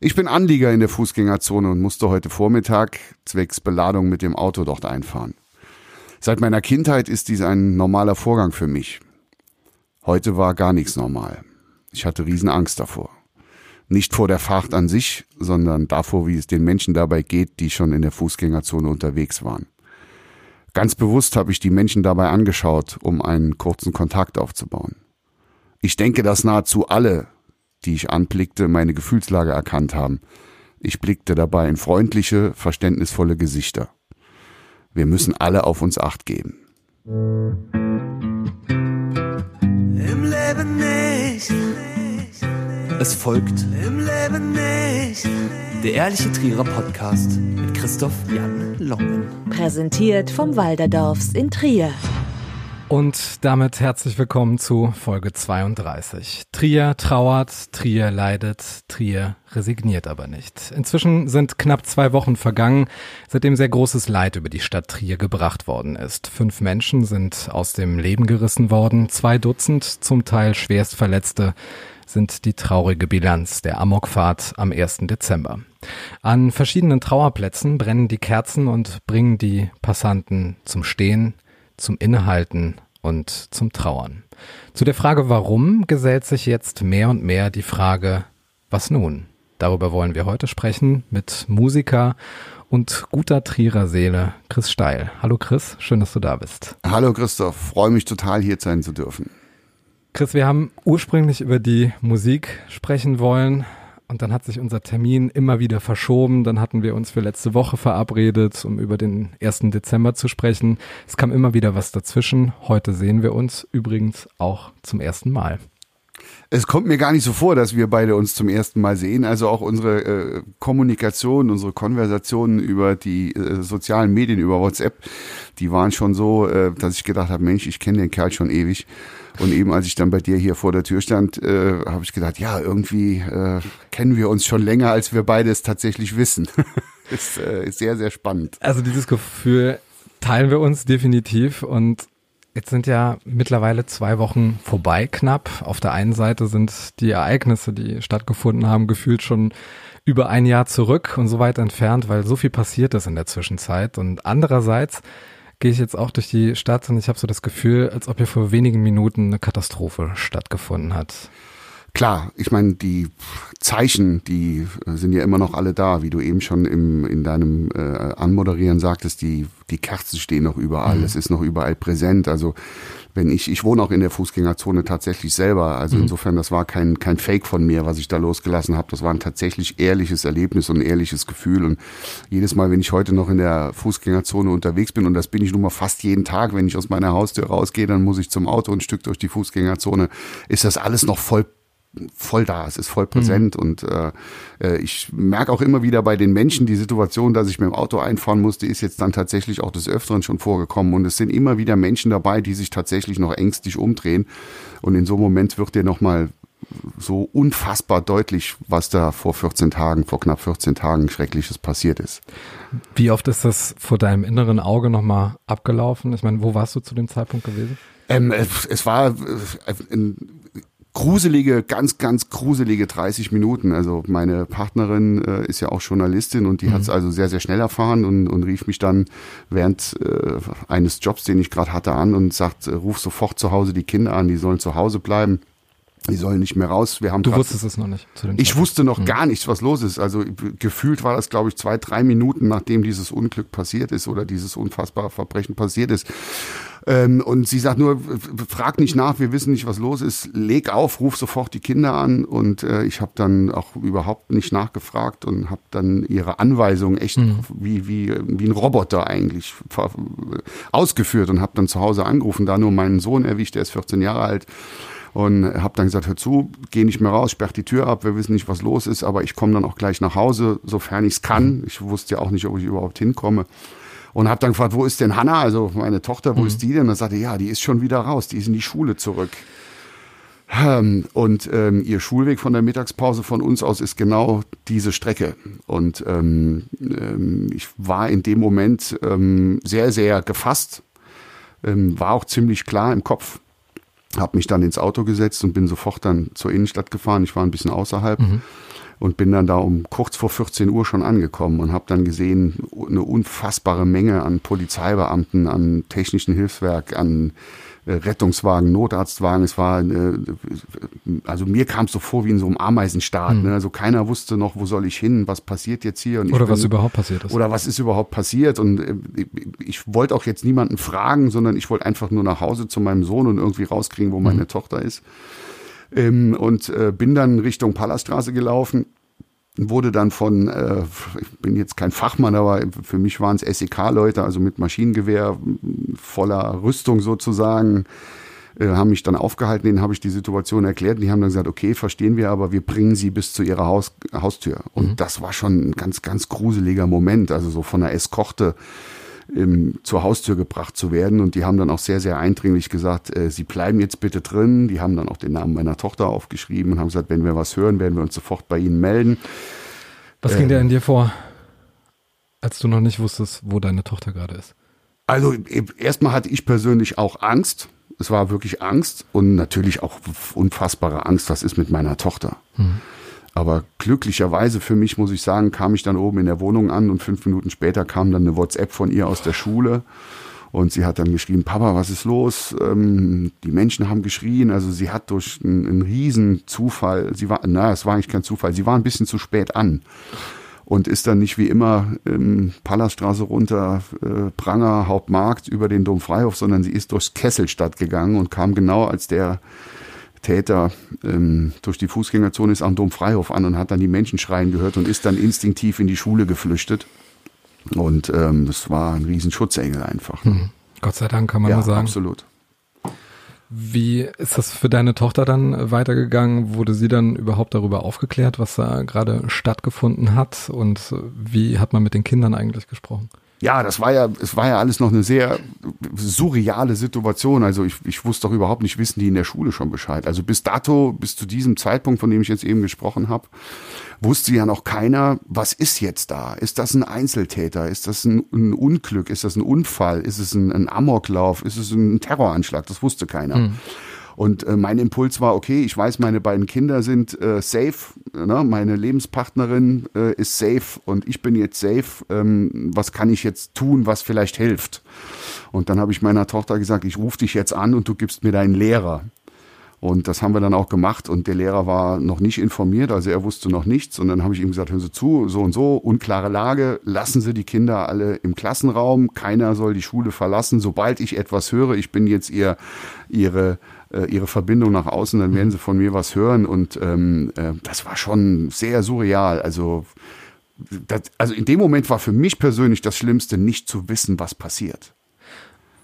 Ich bin Anlieger in der Fußgängerzone und musste heute Vormittag zwecks Beladung mit dem Auto dort einfahren. Seit meiner Kindheit ist dies ein normaler Vorgang für mich. Heute war gar nichts normal. Ich hatte Riesenangst davor. Nicht vor der Fahrt an sich, sondern davor, wie es den Menschen dabei geht, die schon in der Fußgängerzone unterwegs waren. Ganz bewusst habe ich die Menschen dabei angeschaut, um einen kurzen Kontakt aufzubauen. Ich denke, dass nahezu alle, die ich anblickte, meine Gefühlslage erkannt haben. Ich blickte dabei in freundliche, verständnisvolle Gesichter. Wir müssen alle auf uns acht geben. Im Leben nicht. Es folgt Im Leben nicht. der Ehrliche Trierer Podcast mit Christoph Jan Longen. Präsentiert vom Walderdorfs in Trier. Und damit herzlich willkommen zu Folge 32. Trier trauert, Trier leidet, Trier resigniert aber nicht. Inzwischen sind knapp zwei Wochen vergangen, seitdem sehr großes Leid über die Stadt Trier gebracht worden ist. Fünf Menschen sind aus dem Leben gerissen worden, zwei Dutzend, zum Teil schwerst Verletzte, sind die traurige Bilanz der Amokfahrt am 1. Dezember. An verschiedenen Trauerplätzen brennen die Kerzen und bringen die Passanten zum Stehen, zum Innehalten und zum Trauern. Zu der Frage warum gesellt sich jetzt mehr und mehr die Frage was nun? Darüber wollen wir heute sprechen mit Musiker und guter Trierer Seele Chris Steil. Hallo Chris, schön, dass du da bist. Hallo Christoph, freue mich total hier sein zu dürfen. Chris, wir haben ursprünglich über die Musik sprechen wollen und dann hat sich unser Termin immer wieder verschoben. Dann hatten wir uns für letzte Woche verabredet, um über den 1. Dezember zu sprechen. Es kam immer wieder was dazwischen. Heute sehen wir uns übrigens auch zum ersten Mal. Es kommt mir gar nicht so vor, dass wir beide uns zum ersten Mal sehen. Also auch unsere äh, Kommunikation, unsere Konversationen über die äh, sozialen Medien, über WhatsApp, die waren schon so, äh, dass ich gedacht habe, Mensch, ich kenne den Kerl schon ewig. Und eben als ich dann bei dir hier vor der Tür stand, äh, habe ich gedacht, ja, irgendwie äh, kennen wir uns schon länger, als wir beide es tatsächlich wissen. ist, äh, ist sehr, sehr spannend. Also dieses Gefühl teilen wir uns definitiv und Jetzt sind ja mittlerweile zwei Wochen vorbei knapp. Auf der einen Seite sind die Ereignisse, die stattgefunden haben, gefühlt schon über ein Jahr zurück und so weit entfernt, weil so viel passiert ist in der Zwischenzeit. Und andererseits gehe ich jetzt auch durch die Stadt und ich habe so das Gefühl, als ob hier vor wenigen Minuten eine Katastrophe stattgefunden hat. Klar, ich meine, die Zeichen, die äh, sind ja immer noch alle da, wie du eben schon im, in deinem äh, Anmoderieren sagtest, die, die Kerzen stehen noch überall, Mhm. es ist noch überall präsent. Also wenn ich, ich wohne auch in der Fußgängerzone tatsächlich selber, also Mhm. insofern, das war kein, kein Fake von mir, was ich da losgelassen habe, das war ein tatsächlich ehrliches Erlebnis und ein ehrliches Gefühl. Und jedes Mal, wenn ich heute noch in der Fußgängerzone unterwegs bin, und das bin ich nun mal fast jeden Tag, wenn ich aus meiner Haustür rausgehe, dann muss ich zum Auto ein Stück durch die Fußgängerzone, ist das alles noch voll voll da, es ist voll präsent und äh, äh, ich merke auch immer wieder bei den Menschen die Situation, dass ich mit dem Auto einfahren musste, ist jetzt dann tatsächlich auch des Öfteren schon vorgekommen und es sind immer wieder Menschen dabei, die sich tatsächlich noch ängstlich umdrehen und in so einem Moment wird dir nochmal so unfassbar deutlich, was da vor 14 Tagen, vor knapp 14 Tagen Schreckliches passiert ist. Wie oft ist das vor deinem inneren Auge nochmal abgelaufen? Ich meine, wo warst du zu dem Zeitpunkt gewesen? Ähm, es, es war äh, ein gruselige, ganz, ganz gruselige 30 Minuten. Also meine Partnerin äh, ist ja auch Journalistin und die hat es also sehr, sehr schnell erfahren und, und rief mich dann während äh, eines Jobs, den ich gerade hatte, an und sagt, äh, ruf sofort zu Hause die Kinder an, die sollen zu Hause bleiben. Die sollen nicht mehr raus. Wir haben Du wusstest es noch nicht ich wusste noch gar nichts, was los ist. Also gefühlt war das, glaube ich, zwei, drei Minuten, nachdem dieses Unglück passiert ist oder dieses unfassbare Verbrechen passiert ist. Ähm, und sie sagt nur, frag nicht nach, wir wissen nicht, was los ist. Leg auf, ruf sofort die Kinder an. Und äh, ich habe dann auch überhaupt nicht nachgefragt und habe dann ihre Anweisungen echt wie, wie, wie ein Roboter eigentlich ausgeführt und habe dann zu Hause angerufen, da nur meinen Sohn erwischt, der ist 14 Jahre alt und habe dann gesagt, hör zu, geh nicht mehr raus, sperr die Tür ab, wir wissen nicht, was los ist, aber ich komme dann auch gleich nach Hause, sofern ich es kann. Ich wusste ja auch nicht, ob ich überhaupt hinkomme. Und habe dann gefragt, wo ist denn Hanna, also meine Tochter, wo ist die denn? Und dann sagte, ja, die ist schon wieder raus, die ist in die Schule zurück. Ähm, Und ähm, ihr Schulweg von der Mittagspause von uns aus ist genau diese Strecke. Und ähm, ähm, ich war in dem Moment ähm, sehr, sehr gefasst, ähm, war auch ziemlich klar im Kopf, habe mich dann ins Auto gesetzt und bin sofort dann zur Innenstadt gefahren. Ich war ein bisschen außerhalb. und bin dann da um kurz vor 14 Uhr schon angekommen und habe dann gesehen, eine unfassbare Menge an Polizeibeamten, an technischen Hilfswerk, an Rettungswagen, Notarztwagen. Es war, äh, also mir kam es so vor wie in so einem Ameisenstaat. Mhm. Ne? Also keiner wusste noch, wo soll ich hin, was passiert jetzt hier. Und ich Oder was bin- überhaupt passiert ist. oder was ist überhaupt passiert? Und äh, ich wollte auch jetzt niemanden fragen, sondern ich wollte einfach nur nach Hause zu meinem Sohn und irgendwie rauskriegen, wo meine Tochter ist. Ähm, und äh, bin dann Richtung Palaststraße gelaufen. Wurde dann von, äh, ich bin jetzt kein Fachmann, aber für mich waren es SEK-Leute, also mit Maschinengewehr, voller Rüstung sozusagen, äh, haben mich dann aufgehalten, denen habe ich die Situation erklärt. Die haben dann gesagt, okay, verstehen wir, aber wir bringen sie bis zu ihrer Haus, Haustür. Und das war schon ein ganz, ganz gruseliger Moment, also so von einer Eskorte ähm, zur Haustür gebracht zu werden. Und die haben dann auch sehr, sehr eindringlich gesagt, äh, sie bleiben jetzt bitte drin. Die haben dann auch den Namen meiner Tochter aufgeschrieben und haben gesagt, wenn wir was hören, werden wir uns sofort bei ihnen melden. Was äh, ging in dir vor, als du noch nicht wusstest, wo deine Tochter gerade ist? Also e- erstmal hatte ich persönlich auch Angst. Es war wirklich Angst und natürlich auch unfassbare Angst, was ist mit meiner Tochter. Aber glücklicherweise für mich, muss ich sagen, kam ich dann oben in der Wohnung an und fünf Minuten später kam dann eine WhatsApp von ihr aus der Schule. Und sie hat dann geschrieben, Papa, was ist los? Ähm, die Menschen haben geschrien. Also sie hat durch einen, einen riesen Zufall, sie war, na, es war eigentlich kein Zufall, sie war ein bisschen zu spät an und ist dann nicht wie immer ähm, Palaststraße runter, äh, Pranger, Hauptmarkt über den Domfreihof, sondern sie ist durchs Kesselstadt gegangen und kam genau als der Täter ähm, durch die Fußgängerzone ist am Domfreihof an und hat dann die Menschen schreien gehört und ist dann instinktiv in die Schule geflüchtet. Und ähm, das war ein riesen Schutzengel einfach. Gott sei Dank kann man ja, nur sagen. absolut. Wie ist das für deine Tochter dann weitergegangen? Wurde sie dann überhaupt darüber aufgeklärt, was da gerade stattgefunden hat? Und wie hat man mit den Kindern eigentlich gesprochen? Ja, das war ja, es war ja alles noch eine sehr surreale Situation. Also ich, ich wusste doch überhaupt nicht, wissen die in der Schule schon Bescheid. Also bis dato, bis zu diesem Zeitpunkt, von dem ich jetzt eben gesprochen habe, wusste ja noch keiner, was ist jetzt da? Ist das ein Einzeltäter? Ist das ein, ein Unglück? Ist das ein Unfall? Ist es ein, ein Amoklauf? Ist es ein Terroranschlag? Das wusste keiner. Und äh, mein Impuls war, okay, ich weiß, meine beiden Kinder sind äh, safe, ne? meine Lebenspartnerin äh, ist safe und ich bin jetzt safe. Ähm, was kann ich jetzt tun, was vielleicht hilft? Und dann habe ich meiner Tochter gesagt, ich rufe dich jetzt an und du gibst mir deinen Lehrer. Und das haben wir dann auch gemacht und der Lehrer war noch nicht informiert, also er wusste noch nichts. Und dann habe ich ihm gesagt, hören Sie zu, so und so, unklare Lage, lassen Sie die Kinder alle im Klassenraum, keiner soll die Schule verlassen. Sobald ich etwas höre, ich bin jetzt ihr, ihre, äh, ihre Verbindung nach außen, dann werden Sie von mir was hören. Und ähm, äh, das war schon sehr surreal. Also, das, also in dem Moment war für mich persönlich das Schlimmste, nicht zu wissen, was passiert.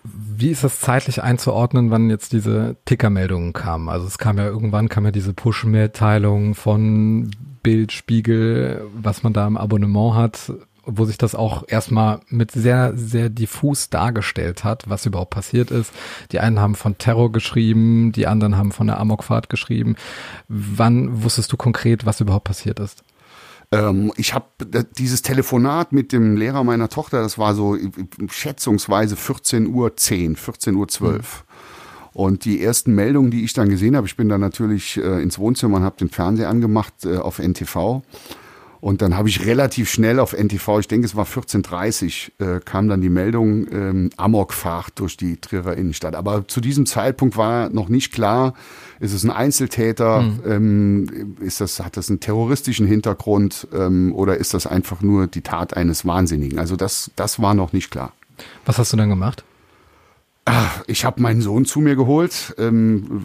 Wie ist das zeitlich einzuordnen, wann jetzt diese Tickermeldungen kamen? Also es kam ja irgendwann, kam ja diese Push-Mitteilung von Bild, Spiegel, was man da im Abonnement hat, wo sich das auch erstmal mit sehr, sehr diffus dargestellt hat, was überhaupt passiert ist. Die einen haben von Terror geschrieben, die anderen haben von der Amokfahrt geschrieben. Wann wusstest du konkret, was überhaupt passiert ist? Ähm, ich habe dieses Telefonat mit dem Lehrer meiner Tochter, das war so äh, schätzungsweise 14 Uhr 10, 14 Uhr 12. Und die ersten Meldungen, die ich dann gesehen habe, ich bin dann natürlich äh, ins Wohnzimmer und habe den Fernseher angemacht äh, auf NTV. Und dann habe ich relativ schnell auf NTV, ich denke es war 14.30 äh, kam dann die Meldung ähm, Amokfahrt durch die Trierer Innenstadt. Aber zu diesem Zeitpunkt war noch nicht klar, ist es ein Einzeltäter, ähm, ist das, hat das einen terroristischen Hintergrund ähm, oder ist das einfach nur die Tat eines Wahnsinnigen? Also das, das war noch nicht klar. Was hast du dann gemacht? Ich habe meinen Sohn zu mir geholt. Ähm,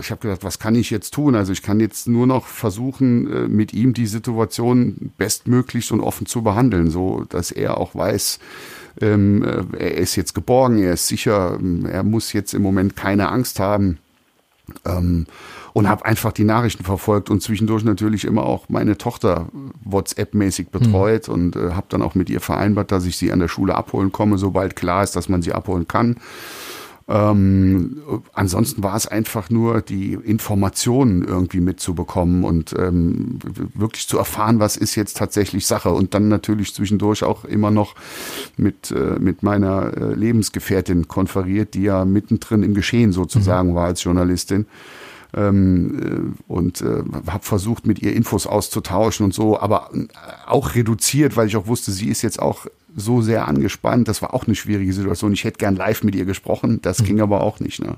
ich habe gedacht, was kann ich jetzt tun? Also ich kann jetzt nur noch versuchen, äh, mit ihm die Situation bestmöglichst und offen zu behandeln, so dass er auch weiß, ähm, äh, er ist jetzt geborgen, er ist sicher, ähm, er muss jetzt im Moment keine Angst haben. Ähm, und habe einfach die Nachrichten verfolgt und zwischendurch natürlich immer auch meine Tochter WhatsApp-mäßig betreut und äh, habe dann auch mit ihr vereinbart, dass ich sie an der Schule abholen komme, sobald klar ist, dass man sie abholen kann. Ähm, ansonsten war es einfach nur die Informationen irgendwie mitzubekommen und ähm, wirklich zu erfahren, was ist jetzt tatsächlich Sache. Und dann natürlich zwischendurch auch immer noch mit, äh, mit meiner äh, Lebensgefährtin konferiert, die ja mittendrin im Geschehen sozusagen war als Journalistin. Ähm, äh, und äh, habe versucht, mit ihr Infos auszutauschen und so, aber äh, auch reduziert, weil ich auch wusste, sie ist jetzt auch so sehr angespannt. Das war auch eine schwierige Situation. Ich hätte gern live mit ihr gesprochen, das ging aber auch nicht. Ne?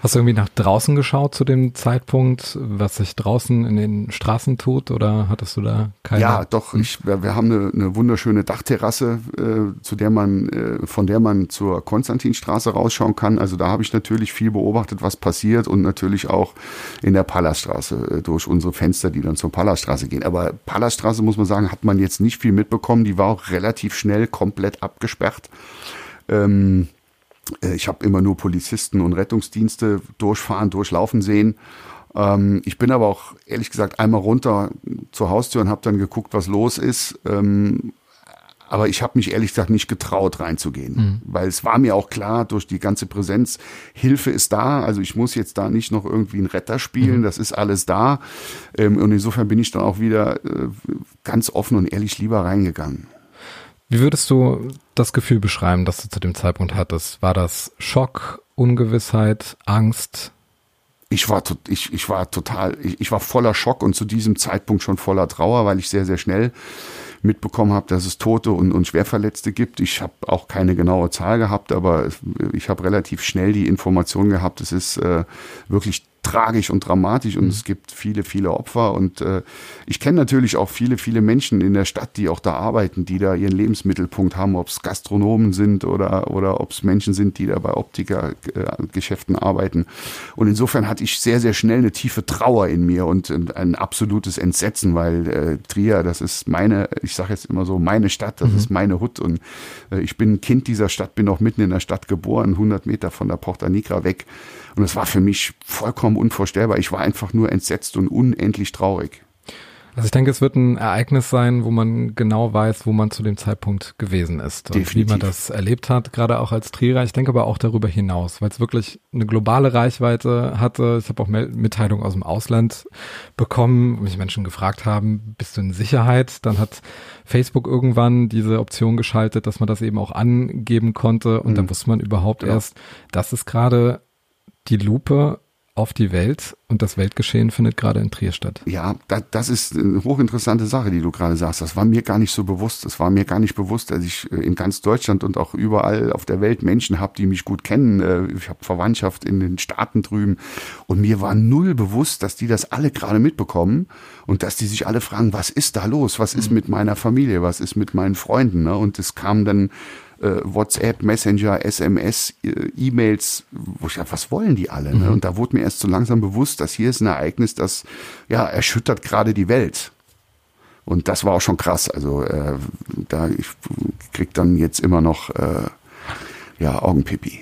Hast du irgendwie nach draußen geschaut zu dem Zeitpunkt, was sich draußen in den Straßen tut oder hattest du da keine? Ja, doch. Ich, wir, haben eine, eine wunderschöne Dachterrasse, äh, zu der man, äh, von der man zur Konstantinstraße rausschauen kann. Also da habe ich natürlich viel beobachtet, was passiert und natürlich auch in der Palaststraße äh, durch unsere Fenster, die dann zur Palaststraße gehen. Aber Palaststraße muss man sagen, hat man jetzt nicht viel mitbekommen. Die war auch relativ schnell komplett abgesperrt. Ähm, äh, ich habe immer nur Polizisten und Rettungsdienste durchfahren, durchlaufen sehen. Ähm, ich bin aber auch ehrlich gesagt einmal runter zur Haustür und habe dann geguckt, was los ist. Ähm, aber ich habe mich ehrlich gesagt nicht getraut reinzugehen, mhm. weil es war mir auch klar durch die ganze Präsenz, Hilfe ist da, also ich muss jetzt da nicht noch irgendwie einen Retter spielen, mhm. das ist alles da. Ähm, und insofern bin ich dann auch wieder äh, ganz offen und ehrlich lieber reingegangen. Wie würdest du das Gefühl beschreiben, das du zu dem Zeitpunkt hattest? War das Schock, Ungewissheit, Angst? Ich war, ich, ich war total, ich, ich war voller Schock und zu diesem Zeitpunkt schon voller Trauer, weil ich sehr, sehr schnell mitbekommen habe, dass es Tote und, und Schwerverletzte gibt. Ich habe auch keine genaue Zahl gehabt, aber ich habe relativ schnell die Information gehabt, es ist äh, wirklich tragisch und dramatisch und mhm. es gibt viele, viele Opfer. Und äh, ich kenne natürlich auch viele, viele Menschen in der Stadt, die auch da arbeiten, die da ihren Lebensmittelpunkt haben, ob es Gastronomen sind oder, oder ob es Menschen sind, die da bei Optikergeschäften äh, arbeiten. Und insofern hatte ich sehr, sehr schnell eine tiefe Trauer in mir und ein absolutes Entsetzen, weil äh, Trier, das ist meine, ich sage jetzt immer so, meine Stadt, das mhm. ist meine Hut und äh, ich bin Kind dieser Stadt, bin auch mitten in der Stadt geboren, 100 Meter von der Porta Nigra weg. Und es war für mich vollkommen unvorstellbar. Ich war einfach nur entsetzt und unendlich traurig. Also ich denke, es wird ein Ereignis sein, wo man genau weiß, wo man zu dem Zeitpunkt gewesen ist Definitiv. und wie man das erlebt hat, gerade auch als Trierer. Ich denke aber auch darüber hinaus, weil es wirklich eine globale Reichweite hatte. Ich habe auch Mitteilungen aus dem Ausland bekommen, wo mich Menschen gefragt haben, bist du in Sicherheit? Dann hat Facebook irgendwann diese Option geschaltet, dass man das eben auch angeben konnte und mhm. dann wusste man überhaupt genau. erst, dass es gerade die Lupe auf die Welt und das Weltgeschehen findet gerade in Trier statt. Ja, da, das ist eine hochinteressante Sache, die du gerade sagst. Das war mir gar nicht so bewusst. Das war mir gar nicht bewusst, dass ich äh, in ganz Deutschland und auch überall auf der Welt Menschen habe, die mich gut kennen. Äh, ich habe Verwandtschaft in den Staaten drüben und mir war null bewusst, dass die das alle gerade mitbekommen und dass die sich alle fragen, was ist da los? Was ist mhm. mit meiner Familie? Was ist mit meinen Freunden? Ne? Und es kam dann äh, WhatsApp, Messenger, SMS, äh, E-Mails, wo ich dachte, was wollen die alle? Ne? Mhm. Und da wurde mir erst so langsam bewusst, dass hier ist ein Ereignis, das ja erschüttert gerade die Welt. Und das war auch schon krass. Also äh, da ich krieg dann jetzt immer noch äh, ja Augenpipi.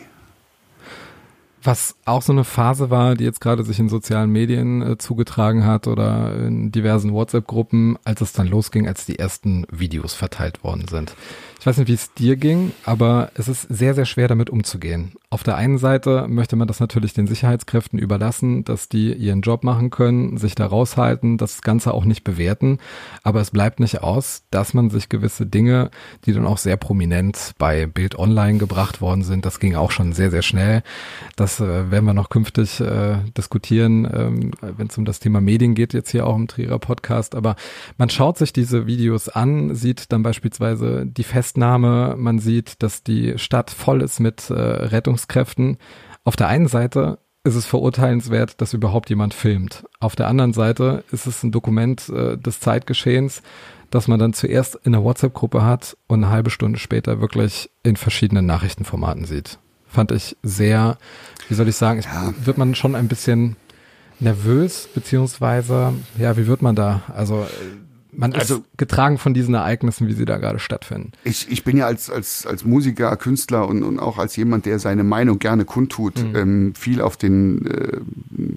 Was auch so eine Phase war, die jetzt gerade sich in sozialen Medien äh, zugetragen hat oder in diversen WhatsApp-Gruppen, als es dann losging, als die ersten Videos verteilt worden sind. Ich weiß nicht, wie es dir ging, aber es ist sehr, sehr schwer damit umzugehen. Auf der einen Seite möchte man das natürlich den Sicherheitskräften überlassen, dass die ihren Job machen können, sich da raushalten, das Ganze auch nicht bewerten. Aber es bleibt nicht aus, dass man sich gewisse Dinge, die dann auch sehr prominent bei Bild Online gebracht worden sind, das ging auch schon sehr, sehr schnell. Das äh, werden wir noch künftig äh, diskutieren, ähm, wenn es um das Thema Medien geht, jetzt hier auch im Trierer Podcast. Aber man schaut sich diese Videos an, sieht dann beispielsweise die Fest Festnahme. Man sieht, dass die Stadt voll ist mit äh, Rettungskräften. Auf der einen Seite ist es verurteilenswert, dass überhaupt jemand filmt. Auf der anderen Seite ist es ein Dokument äh, des Zeitgeschehens, das man dann zuerst in der WhatsApp-Gruppe hat und eine halbe Stunde später wirklich in verschiedenen Nachrichtenformaten sieht. Fand ich sehr, wie soll ich sagen, ja. wird man schon ein bisschen nervös, beziehungsweise, ja, wie wird man da? Also man ist also, getragen von diesen Ereignissen, wie sie da gerade stattfinden. Ich, ich bin ja als, als, als Musiker, Künstler und, und auch als jemand, der seine Meinung gerne kundtut, mhm. ähm, viel auf den äh,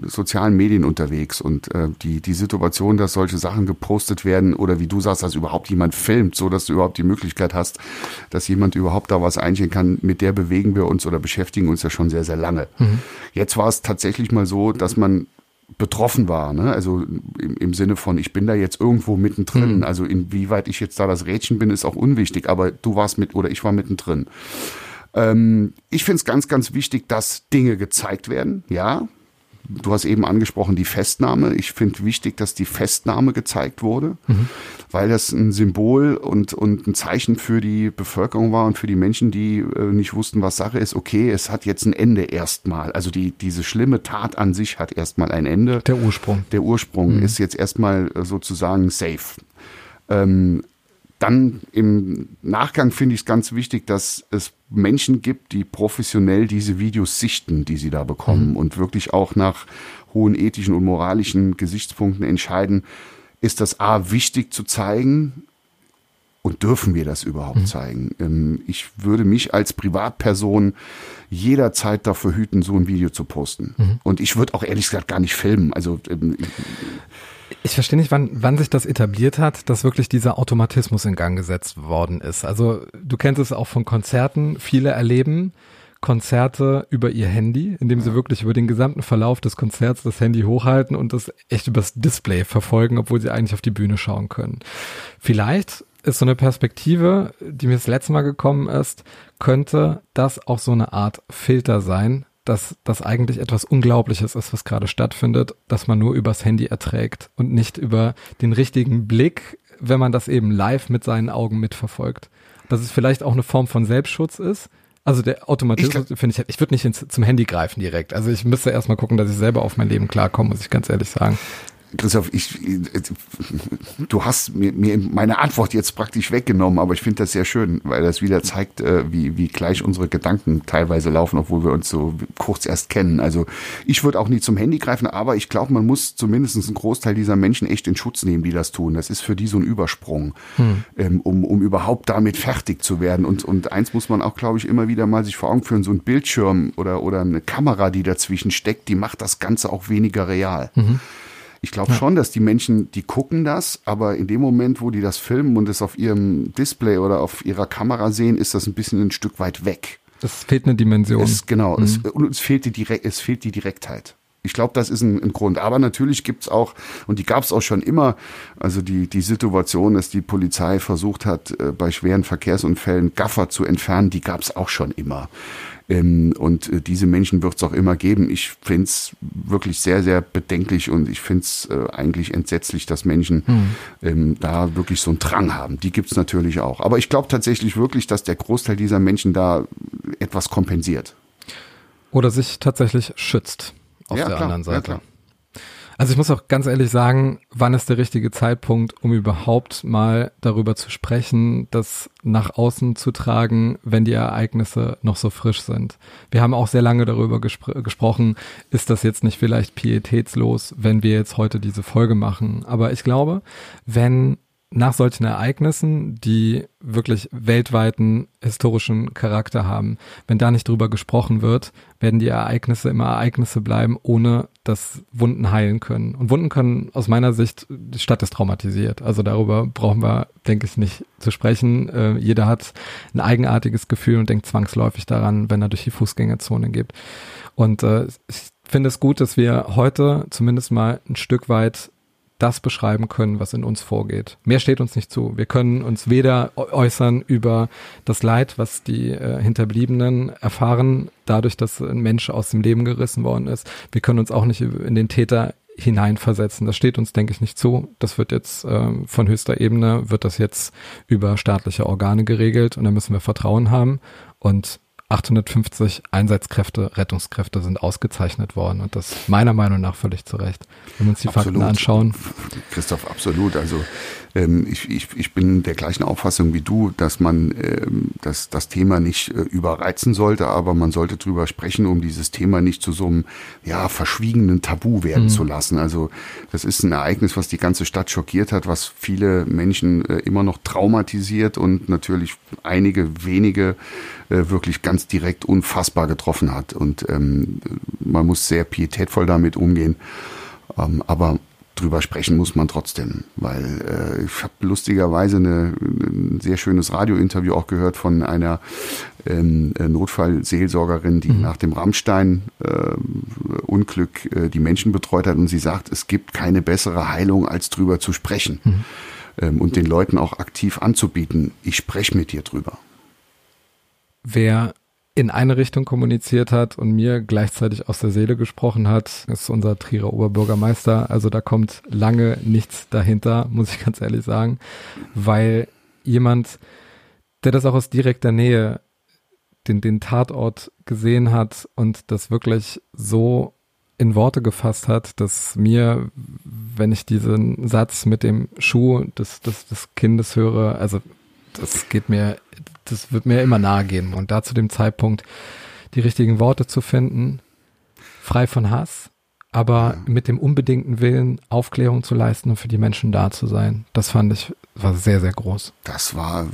sozialen Medien unterwegs. Und äh, die, die Situation, dass solche Sachen gepostet werden oder wie du sagst, dass überhaupt jemand filmt, so dass du überhaupt die Möglichkeit hast, dass jemand überhaupt da was einstellen kann, mit der bewegen wir uns oder beschäftigen uns ja schon sehr, sehr lange. Mhm. Jetzt war es tatsächlich mal so, dass man betroffen war. Ne? Also im, im Sinne von, ich bin da jetzt irgendwo mittendrin. Mhm. Also inwieweit ich jetzt da das Rädchen bin, ist auch unwichtig, aber du warst mit oder ich war mittendrin. Ähm, ich finde es ganz, ganz wichtig, dass Dinge gezeigt werden, ja. Du hast eben angesprochen die Festnahme. Ich finde wichtig, dass die Festnahme gezeigt wurde, weil das ein Symbol und, und ein Zeichen für die Bevölkerung war und für die Menschen, die äh, nicht wussten, was Sache ist. Okay, es hat jetzt ein Ende erstmal. Also die, diese schlimme Tat an sich hat erstmal ein Ende. Der Ursprung. Der Ursprung ist jetzt erstmal sozusagen safe. Ähm, dann im Nachgang finde ich es ganz wichtig, dass es Menschen gibt, die professionell diese Videos sichten, die sie da bekommen und wirklich auch nach hohen ethischen und moralischen Gesichtspunkten entscheiden, ist das A wichtig zu zeigen und dürfen wir das überhaupt zeigen? Ähm, ich würde mich als Privatperson jederzeit dafür hüten, so ein Video zu posten. Und ich würde auch ehrlich gesagt gar nicht filmen. Also ähm, Ich verstehe nicht, wann, wann sich das etabliert hat, dass wirklich dieser Automatismus in Gang gesetzt worden ist. Also du kennst es auch von Konzerten. Viele erleben Konzerte über ihr Handy, indem sie wirklich über den gesamten Verlauf des Konzerts das Handy hochhalten und das echt übers Display verfolgen, obwohl sie eigentlich auf die Bühne schauen können. Vielleicht ist so eine Perspektive, die mir das letzte Mal gekommen ist, könnte das auch so eine Art Filter sein, dass das eigentlich etwas Unglaubliches ist, was gerade stattfindet, dass man nur übers Handy erträgt und nicht über den richtigen Blick, wenn man das eben live mit seinen Augen mitverfolgt. Dass es vielleicht auch eine Form von Selbstschutz ist. Also der Automatismus, finde ich, ich würde nicht ins, zum Handy greifen direkt. Also ich müsste erstmal gucken, dass ich selber auf mein Leben klarkomme, muss ich ganz ehrlich sagen. Christoph, ich, du hast mir, mir meine Antwort jetzt praktisch weggenommen, aber ich finde das sehr schön, weil das wieder zeigt, äh, wie, wie gleich unsere Gedanken teilweise laufen, obwohl wir uns so kurz erst kennen. Also ich würde auch nie zum Handy greifen, aber ich glaube, man muss zumindest einen Großteil dieser Menschen echt in Schutz nehmen, die das tun. Das ist für die so ein Übersprung, ähm, um, um überhaupt damit fertig zu werden. Und, und eins muss man auch, glaube ich, immer wieder mal sich vor Augen führen, so ein Bildschirm oder, oder eine Kamera, die dazwischen steckt, die macht das Ganze auch weniger real. Ich glaube schon, dass die Menschen, die gucken das, aber in dem Moment, wo die das filmen und es auf ihrem Display oder auf ihrer Kamera sehen, ist das ein bisschen ein Stück weit weg. Das fehlt eine Dimension. Es, genau, es, und es fehlt, die Direkt, es fehlt die Direktheit. Ich glaube, das ist ein, ein Grund. Aber natürlich gibt's auch, und die gab's auch schon immer, also die, die Situation, dass die Polizei versucht hat, äh, bei schweren Verkehrsunfällen Gaffer zu entfernen, die gab's auch schon immer. Ähm, und äh, diese Menschen wird's auch immer geben. Ich find's wirklich sehr, sehr bedenklich und ich find's äh, eigentlich entsetzlich, dass Menschen ähm, da wirklich so einen Drang haben. Die gibt's natürlich auch. Aber ich glaube tatsächlich wirklich, dass der Großteil dieser Menschen da etwas kompensiert. Oder sich tatsächlich schützt auf Ja, der klar, anderen ja, Seite. klar. Also ich muss auch ganz ehrlich sagen, wann ist der richtige Zeitpunkt, um überhaupt mal darüber zu sprechen, das nach außen zu tragen, wenn die Ereignisse noch so frisch sind. Wir haben auch sehr lange darüber gespr gesprochen, ist das jetzt nicht vielleicht pietätslos, wenn wir jetzt heute diese Folge machen. Aber ich glaube, wenn nach solchen Ereignissen, die wirklich weltweiten historischen Charakter haben, wenn da nicht drüber gesprochen wird, werden die Ereignisse immer Ereignisse bleiben, ohne dass Wunden heilen können. Und Wunden können aus meiner Sicht, die Stadt ist traumatisiert. Also darüber brauchen wir, denke ich, nicht zu sprechen. Äh, jeder hat ein eigenartiges Gefühl und denkt zwangsläufig daran, wenn er durch die Fußgängerzone geht. Und äh, ich finde es gut, dass wir heute zumindest mal ein Stück weit das beschreiben können, was in uns vorgeht. Mehr steht uns nicht zu. Wir können uns weder äu- äußern über das Leid, was die äh, Hinterbliebenen erfahren, dadurch, dass ein Mensch aus dem Leben gerissen worden ist. Wir können uns auch nicht in den Täter hineinversetzen. Das steht uns, denke ich, nicht zu. Das wird jetzt ähm, von höchster Ebene, wird das jetzt über staatliche Organe geregelt und da müssen wir Vertrauen haben. Und 850 Einsatzkräfte, Rettungskräfte sind ausgezeichnet worden und das meiner Meinung nach völlig zu Recht. Wenn wir uns die Fakten Absolut. anschauen, Christoph, absolut. Also ähm, ich, ich, ich bin der gleichen Auffassung wie du, dass man ähm, das, das Thema nicht äh, überreizen sollte, aber man sollte drüber sprechen, um dieses Thema nicht zu so einem ja, verschwiegenen Tabu werden zu lassen. Also das ist ein Ereignis, was die ganze Stadt schockiert hat, was viele Menschen äh, immer noch traumatisiert und natürlich einige wenige äh, wirklich ganz direkt unfassbar getroffen hat. Und ähm, man muss sehr pietätvoll damit umgehen. Ähm, aber drüber sprechen muss man trotzdem, weil äh, ich habe lustigerweise eine, ein sehr schönes Radiointerview auch gehört von einer ähm, äh, Notfallseelsorgerin, die nach dem Rammstein-Unglück äh, die Menschen betreut hat und sie sagt, es gibt keine bessere Heilung, als drüber zu sprechen ähm, und den Leuten auch aktiv anzubieten, ich spreche mit dir drüber. wer in eine Richtung kommuniziert hat und mir gleichzeitig aus der Seele gesprochen hat, ist unser Trierer Oberbürgermeister. Also da kommt lange nichts dahinter, muss ich ganz ehrlich sagen, weil jemand, der das auch aus direkter Nähe den, den Tatort gesehen hat und das wirklich so in Worte gefasst hat, dass mir, wenn ich diesen Satz mit dem Schuh des, des, des Kindes höre, also das geht mir, das wird mir immer nahe gehen. Und da zu dem Zeitpunkt die richtigen Worte zu finden, frei von Hass, aber mit dem unbedingten Willen, Aufklärung zu leisten und für die Menschen da zu sein, das fand ich, war sehr, sehr groß. Das war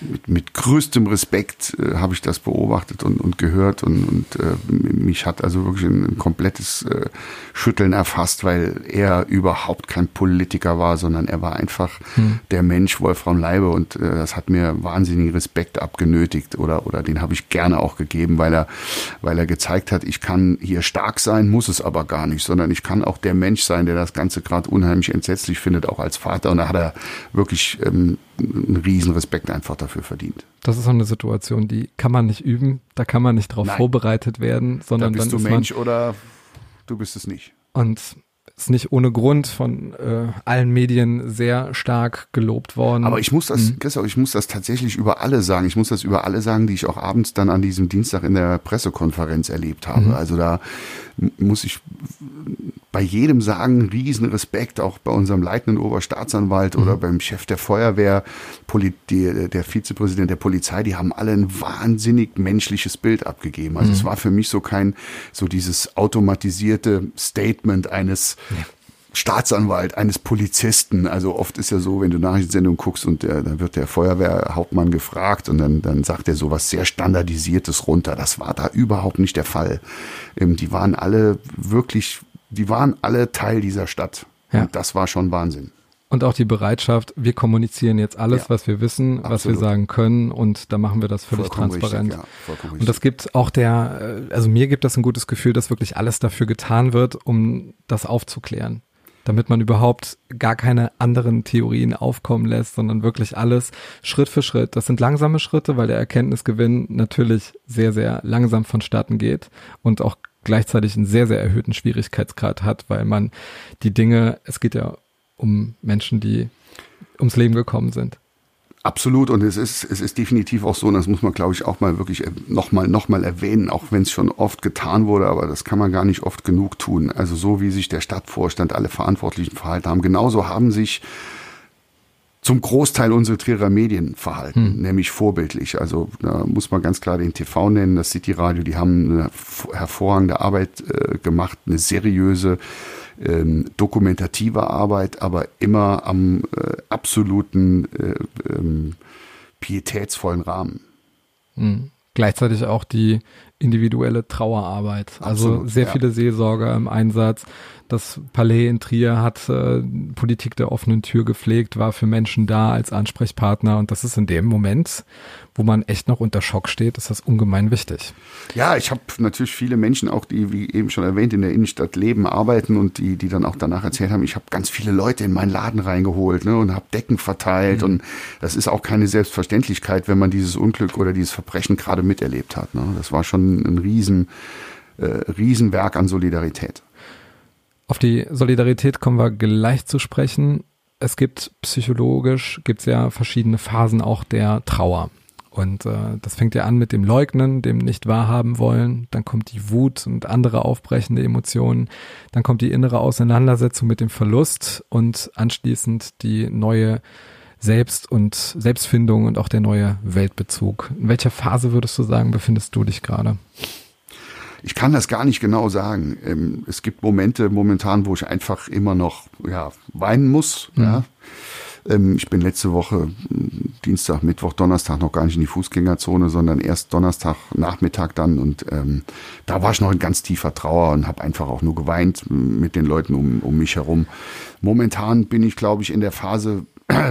mit, mit größtem Respekt äh, habe ich das beobachtet und, und gehört und, und äh, mich hat also wirklich ein, ein komplettes äh, Schütteln erfasst, weil er überhaupt kein Politiker war, sondern er war einfach hm. der Mensch Wolfram Leibe und äh, das hat mir wahnsinnigen Respekt abgenötigt oder oder den habe ich gerne auch gegeben, weil er weil er gezeigt hat, ich kann hier stark sein, muss es aber gar nicht, sondern ich kann auch der Mensch sein, der das Ganze gerade unheimlich entsetzlich findet, auch als Vater und da hat er wirklich ähm, einen riesen Respekt einfach dafür verdient. Das ist so eine Situation, die kann man nicht üben, da kann man nicht darauf vorbereitet werden, sondern da bist dann du ist Mensch man, oder du bist es nicht. und ist nicht ohne Grund von äh, allen Medien sehr stark gelobt worden. Aber ich muss das, Mhm. Christoph, ich muss das tatsächlich über alle sagen. Ich muss das über alle sagen, die ich auch abends dann an diesem Dienstag in der Pressekonferenz erlebt habe. Mhm. Also da muss ich bei jedem sagen, riesen Respekt, auch bei unserem leitenden Oberstaatsanwalt oder Mhm. beim Chef der Feuerwehr, Poli die, der Vizepräsident der Polizei, die haben alle ein wahnsinnig menschliches Bild abgegeben. Also Mhm. es war für mich so kein, so dieses automatisierte Statement eines Staatsanwalt, eines Polizisten. Also oft ist ja so, wenn du Nachrichtensendungen guckst und der, dann wird der Feuerwehrhauptmann gefragt und dann, dann sagt er sowas sehr Standardisiertes runter. Das war da überhaupt nicht der Fall. Ähm, die waren alle wirklich, die waren alle Teil dieser Stadt. Ja. Und das war schon Wahnsinn. Und auch die Bereitschaft, wir kommunizieren jetzt alles, Ja. was wir wissen, was wir Absolut. sagen können und da machen wir das völlig Vollkommen transparent. Richtig, ja, Und das gibt auch der, äh, also mir gibt das ein gutes Gefühl, dass wirklich alles dafür getan wird, um das aufzuklären. Damit man überhaupt gar keine anderen Theorien aufkommen lässt, sondern wirklich alles Schritt für Schritt. Das sind langsame Schritte, weil der Erkenntnisgewinn natürlich sehr, sehr langsam vonstatten geht und auch gleichzeitig einen sehr, sehr erhöhten Schwierigkeitsgrad hat, weil man die Dinge, es geht ja um Menschen, die ums Leben gekommen sind. Absolut und es ist, es ist definitiv auch so, und das muss man glaube ich auch mal wirklich nochmal noch mal erwähnen, auch wenn es schon oft getan wurde, aber das kann man gar nicht oft genug tun. Also so wie sich der Stadtvorstand, alle Verantwortlichen verhalten haben, genauso haben sich zum Großteil unsere Trierer Medien verhalten, nämlich vorbildlich. Also da muss man ganz klar den TV nennen, das City Radio, die haben eine hervorragende Arbeit äh, gemacht, eine seriöse, ähm, dokumentative Arbeit, aber immer am äh, absoluten äh, ähm, pietätsvollen Rahmen. Mhm. Gleichzeitig auch die individuelle Trauerarbeit. also Absolut, sehr ja. viele Seelsorger im Einsatz. Das Palais in Trier hat äh, Politik der offenen Tür gepflegt, war für Menschen da als Ansprechpartner und das ist in dem Moment, wo man echt noch unter Schock steht, ist das ungemein wichtig. Ja, ich habe natürlich viele Menschen auch, die, wie eben schon erwähnt, in der Innenstadt leben, arbeiten und die, die dann auch danach erzählt haben, ich habe ganz viele Leute in meinen Laden reingeholt ne, und habe Decken verteilt. Und das ist auch keine Selbstverständlichkeit, wenn man dieses Unglück oder dieses Verbrechen gerade miterlebt hat. Ne. Das war schon ein riesen, äh, Riesenwerk an Solidarität. Auf die Solidarität kommen wir gleich zu sprechen. Es gibt psychologisch, gibt es ja verschiedene Phasen auch der Trauer. Und äh, das fängt ja an mit dem Leugnen, dem nicht wahrhaben wollen. Dann kommt die Wut und andere aufbrechende Emotionen. Dann kommt die innere Auseinandersetzung mit dem Verlust und anschließend die neue Selbst- und Selbstfindung und auch der neue Weltbezug. In welcher Phase würdest du sagen, befindest du dich gerade? Ich kann das gar nicht genau sagen. Ähm, Es gibt Momente momentan, wo ich einfach immer noch ja, weinen muss. Ja. Ähm, Ich bin letzte Woche Dienstag, Mittwoch, Donnerstag noch gar nicht in die Fußgängerzone, sondern erst Donnerstag Nachmittag dann. Und ähm, da war ich noch in ganz tiefer Trauer und habe einfach auch nur geweint mit den Leuten um, um mich herum. Momentan bin ich, glaube ich, in der Phase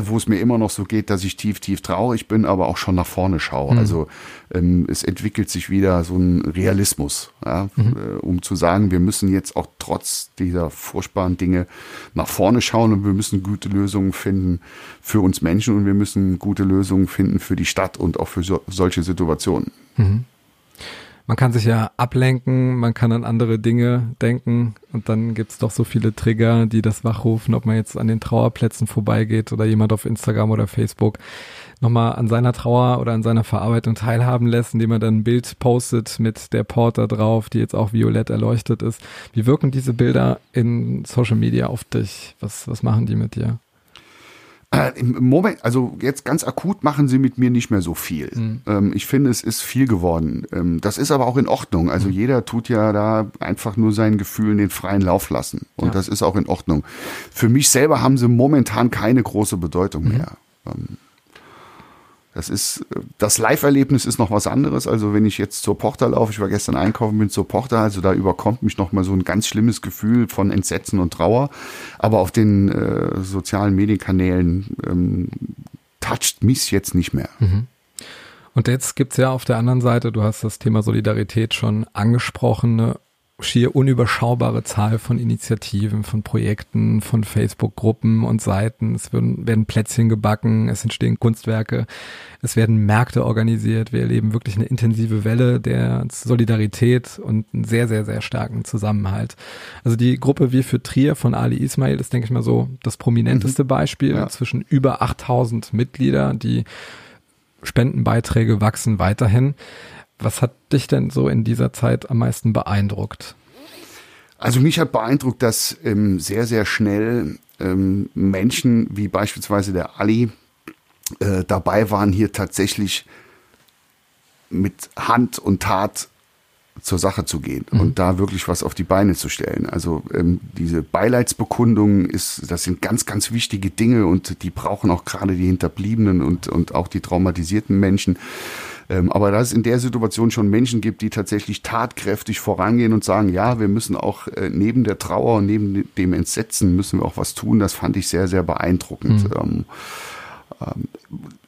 wo es mir immer noch so geht, dass ich tief, tief traurig bin, aber auch schon nach vorne schaue. Mhm. Also ähm, es entwickelt sich wieder so ein Realismus, ja, Mhm. äh, um zu sagen, wir müssen jetzt auch trotz dieser furchtbaren Dinge nach vorne schauen und wir müssen gute Lösungen finden für uns Menschen und wir müssen gute Lösungen finden für die Stadt und auch für so, solche Situationen. Man kann sich ja ablenken, man kann an andere Dinge denken und dann gibt's doch so viele Trigger, die das wachrufen, ob man jetzt an den Trauerplätzen vorbeigeht oder jemand auf Instagram oder Facebook nochmal an seiner Trauer oder an seiner Verarbeitung teilhaben lässt, indem er dann ein Bild postet mit der Porter drauf, die jetzt auch violett erleuchtet ist. Wie wirken diese Bilder in Social Media auf dich? Was, was machen die mit dir? Äh, Im Moment, also jetzt ganz akut machen sie mit mir nicht mehr so viel. Ähm, ich finde, es ist viel geworden. Ähm, das ist aber auch in Ordnung. Also jeder tut ja da einfach nur seinen Gefühlen den freien Lauf lassen. Und Ja. das ist auch in Ordnung. Für mich selber haben sie momentan keine große Bedeutung mehr. Ähm, das ist, das Live-Erlebnis ist noch was anderes. Also wenn ich jetzt zur Porta laufe, ich war gestern einkaufen, bin zur Porta, also da überkommt mich noch mal so ein ganz schlimmes Gefühl von Entsetzen und Trauer. Aber auf den äh, sozialen Medienkanälen ähm, toucht mich jetzt nicht mehr. Und jetzt gibt's ja auf der anderen Seite, du hast das Thema Solidarität schon angesprochen, eine schier unüberschaubare Zahl von Initiativen, von Projekten, von Facebook-Gruppen und Seiten. Es werden, werden Plätzchen gebacken, es entstehen Kunstwerke, es werden Märkte organisiert. Wir erleben wirklich eine intensive Welle der Solidarität und einen sehr, sehr, sehr starken Zusammenhalt. Also die Gruppe Wir für Trier von Ali Ismail ist, denke ich mal, so das prominenteste Beispiel Ja. zwischen über 8000 Mitglieder, die Spendenbeiträge wachsen weiterhin. Was hat dich denn so in dieser Zeit am meisten beeindruckt? Also mich hat beeindruckt, dass ähm, sehr, sehr schnell ähm, Menschen wie beispielsweise der Ali äh, dabei waren, hier tatsächlich mit Hand und Tat zur Sache zu gehen und da wirklich was auf die Beine zu stellen. Also ähm, diese Beileidsbekundung ist, das sind ganz, ganz wichtige Dinge und die brauchen auch gerade die Hinterbliebenen und, und auch die traumatisierten Menschen. Ähm, aber dass es in der Situation schon Menschen gibt, die tatsächlich tatkräftig vorangehen und sagen, ja, wir müssen auch äh, neben der Trauer und neben dem Entsetzen müssen wir auch was tun, das fand ich sehr, sehr beeindruckend. Ähm, ähm,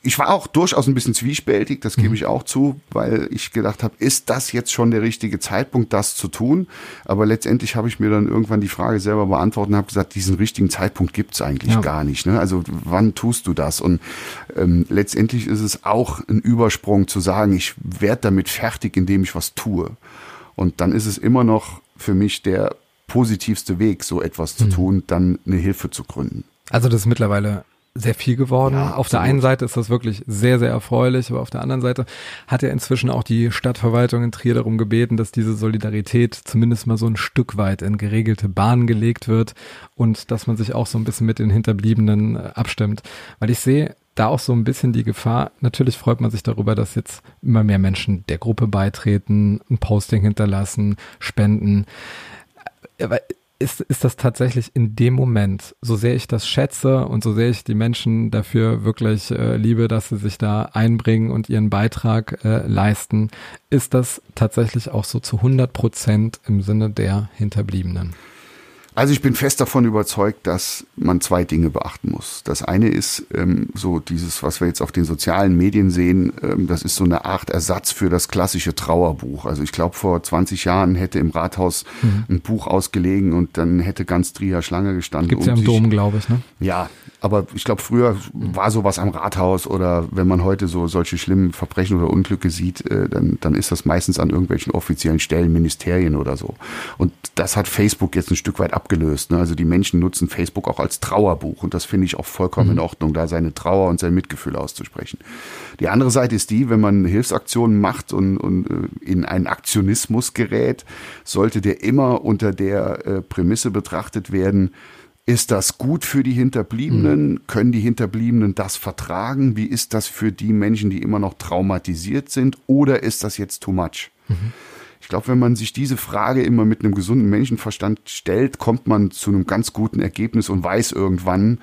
ich war auch durchaus ein bisschen zwiespältig, das gebe ich auch zu, weil ich gedacht habe, ist das jetzt schon der richtige Zeitpunkt, das zu tun? Aber letztendlich habe ich mir dann irgendwann die Frage selber beantwortet und habe gesagt, diesen richtigen Zeitpunkt gibt es eigentlich Ja. gar nicht. Ne? Also wann tust du das? Und ähm, letztendlich ist es auch ein Übersprung zu sagen, ich werde damit fertig, indem ich was tue. Und dann ist es immer noch für mich der positivste Weg, so etwas Mhm. zu tun, dann eine Hilfe zu gründen. Also das ist mittlerweile sehr viel geworden. Ja, auf der einen Seite ist das wirklich sehr, sehr erfreulich, aber auf der anderen Seite hat ja inzwischen auch die Stadtverwaltung in Trier darum gebeten, dass diese Solidarität zumindest mal so ein Stück weit in geregelte Bahnen gelegt wird und dass man sich auch so ein bisschen mit den Hinterbliebenen äh, abstimmt. Weil ich sehe da auch so ein bisschen die Gefahr. Natürlich freut man sich darüber, dass jetzt immer mehr Menschen der Gruppe beitreten, ein Posting hinterlassen, spenden. Aber ist, ist das tatsächlich in dem Moment, so sehr ich das schätze und so sehr ich die Menschen dafür wirklich äh, liebe, dass sie sich da einbringen und ihren Beitrag äh, leisten, ist das tatsächlich auch so zu 100 Prozent im Sinne der Hinterbliebenen? Also ich bin fest davon überzeugt, dass man zwei Dinge beachten muss. Das eine ist ähm, so dieses, was wir jetzt auf den sozialen Medien sehen, ähm, das ist so eine Art Ersatz für das klassische Trauerbuch. Also ich glaube, vor 20 Jahren hätte im Rathaus ein Buch ausgelegen und dann hätte ganz Trier Schlange gestanden. Gibt's um ja im sich- Dom, glaube ich, ne? Ja, aber ich glaube, früher war sowas am Rathaus oder wenn man heute so solche schlimmen Verbrechen oder Unglücke sieht, äh, dann, dann ist das meistens an irgendwelchen offiziellen Stellen, Ministerien oder so. Und das hat Facebook jetzt ein Stück weit abgelöst. Ne? Also die Menschen nutzen Facebook auch als Trauerbuch und das finde ich auch vollkommen in Ordnung, da seine Trauer und sein Mitgefühl auszusprechen. Die andere Seite ist die, wenn man Hilfsaktionen macht und, und äh, in einen Aktionismus gerät, sollte der immer unter der äh, Prämisse betrachtet werden, ist das gut für die Hinterbliebenen? Können die Hinterbliebenen das vertragen? Wie ist das für die Menschen, die immer noch traumatisiert sind? Oder ist das jetzt too much? Ich glaube, wenn man sich diese Frage immer mit einem gesunden Menschenverstand stellt, kommt man zu einem ganz guten Ergebnis und weiß irgendwann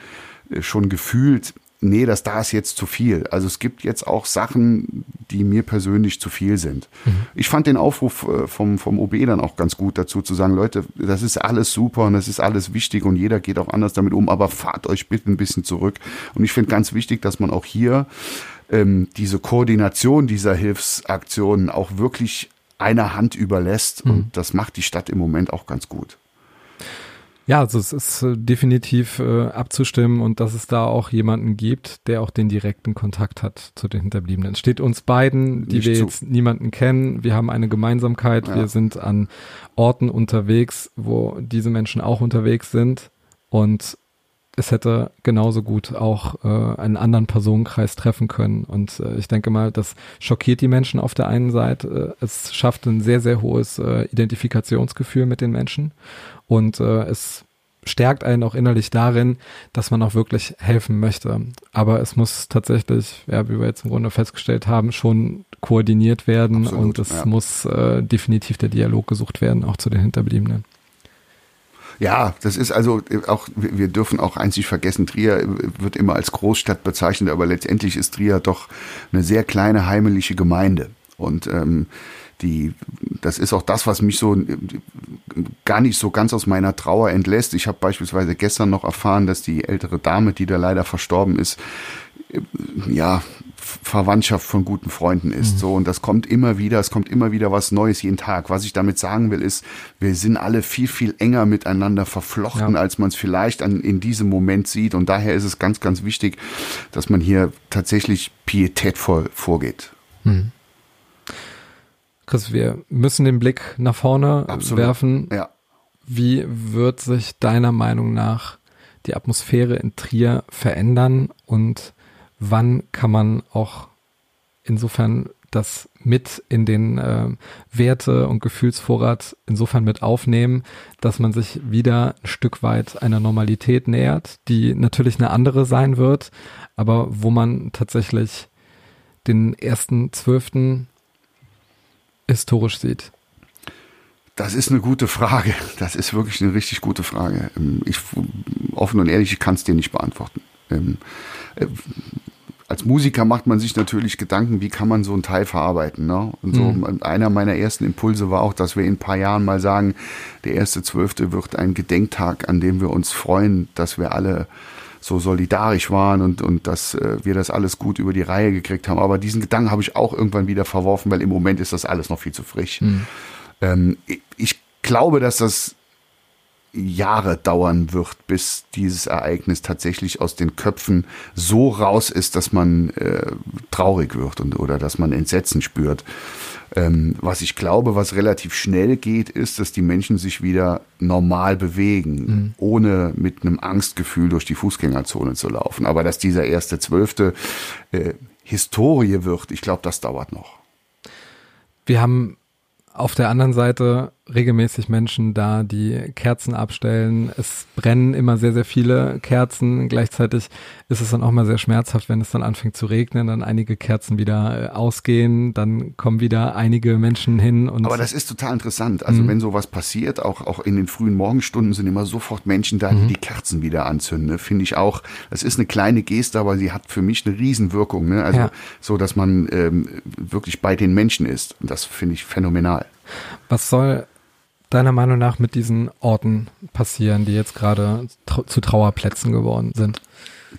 äh, schon gefühlt, nee, das da ist jetzt zu viel. Also es gibt jetzt auch Sachen, die mir persönlich zu viel sind. Mhm. Ich fand den Aufruf äh, vom, vom OB dann auch ganz gut dazu zu sagen, Leute, das ist alles super und das ist alles wichtig und jeder geht auch anders damit um, aber fahrt euch bitte ein bisschen zurück. Und ich finde ganz wichtig, dass man auch hier ähm, diese Koordination dieser Hilfsaktionen auch wirklich einer Hand überlässt. Mhm. Und das macht die Stadt im Moment auch ganz gut. Ja, also es ist äh, definitiv äh, abzustimmen und dass es da auch jemanden gibt, der auch den direkten Kontakt hat zu den Hinterbliebenen. Es steht uns beiden, die Nicht wir zu. jetzt niemanden kennen. Wir haben eine Gemeinsamkeit. Ja. Wir sind an Orten unterwegs, wo diese Menschen auch unterwegs sind. Und es hätte genauso gut auch äh, einen anderen Personenkreis treffen können. Und äh, ich denke mal, das schockiert die Menschen auf der einen Seite. Es schafft ein sehr, sehr hohes äh, Identifikationsgefühl mit den Menschen. Und äh, es stärkt einen auch innerlich darin, dass man auch wirklich helfen möchte. Aber es muss tatsächlich, ja, wie wir jetzt im Grunde festgestellt haben, schon koordiniert werden Absolut, und es ja. muss äh, definitiv der Dialog gesucht werden, auch zu den Hinterbliebenen. Ja, das ist also auch, wir dürfen auch nicht vergessen, Trier wird immer als Großstadt bezeichnet, aber letztendlich ist Trier doch eine sehr kleine heimliche Gemeinde. Und ähm, die, das ist auch das, was mich so gar nicht so ganz aus meiner Trauer entlässt. Ich habe beispielsweise gestern noch erfahren, dass die ältere Dame, die da leider verstorben ist, ja, Verwandtschaft von guten Freunden ist. Mhm. So, und das kommt immer wieder, es kommt immer wieder was Neues jeden Tag. Was ich damit sagen will, ist, wir sind alle viel, viel enger miteinander verflochten, ja. als man es vielleicht an, in diesem Moment sieht. Und daher ist es ganz, ganz wichtig, dass man hier tatsächlich pietätvoll vorgeht. Mhm. Chris, wir müssen den Blick nach vorne Absolut. werfen. Ja. Wie wird sich deiner Meinung nach die Atmosphäre in Trier verändern und wann kann man auch insofern das mit in den äh, Werte- und Gefühlsvorrat insofern mit aufnehmen, dass man sich wieder ein Stück weit einer Normalität nähert, die natürlich eine andere sein wird, aber wo man tatsächlich den ersten zwölften historisch sieht? Das ist eine gute Frage. Das ist wirklich eine richtig gute Frage. Ähm, ich, offen und ehrlich, ich kann es dir nicht beantworten. Ähm, äh, als Musiker macht man sich natürlich Gedanken, wie kann man so einen Teil verarbeiten. Ne? Und so mhm. einer meiner ersten Impulse war auch, dass wir in ein paar Jahren mal sagen, der erste Zwölfte wird ein Gedenktag, an dem wir uns freuen, dass wir alle so solidarisch waren und, und dass äh, wir das alles gut über die Reihe gekriegt haben. Aber diesen Gedanken habe ich auch irgendwann wieder verworfen, weil im Moment ist das alles noch viel zu frisch. Mhm. Ähm, ich glaube, dass das Jahre dauern wird, bis dieses Ereignis tatsächlich aus den Köpfen so raus ist, dass man äh, traurig wird und oder dass man Entsetzen spürt. Ähm, was ich glaube, was relativ schnell geht, ist, dass die Menschen sich wieder normal bewegen, mhm. ohne mit einem Angstgefühl durch die Fußgängerzone zu laufen. Aber dass dieser erste Zwölfte äh, Historie wird, ich glaube, das dauert noch. Wir haben auf der anderen Seite regelmäßig Menschen da, die Kerzen abstellen. Es brennen immer sehr, sehr viele Kerzen. Gleichzeitig ist es dann auch mal sehr schmerzhaft, wenn es dann anfängt zu regnen, dann einige Kerzen wieder äh, ausgehen, dann kommen wieder einige Menschen hin. Und Aber das ist total interessant. Also mhm. wenn sowas passiert, auch, auch in den frühen Morgenstunden sind immer sofort Menschen da, die mhm. die Kerzen wieder anzünden. Ne? Finde ich auch, das ist eine kleine Geste, aber sie hat für mich eine Riesenwirkung. Ne? Also ja. so, dass man ähm, wirklich bei den Menschen ist. Und das finde ich phänomenal. Was soll deiner Meinung nach mit diesen Orten passieren, die jetzt gerade zu Trauerplätzen geworden sind?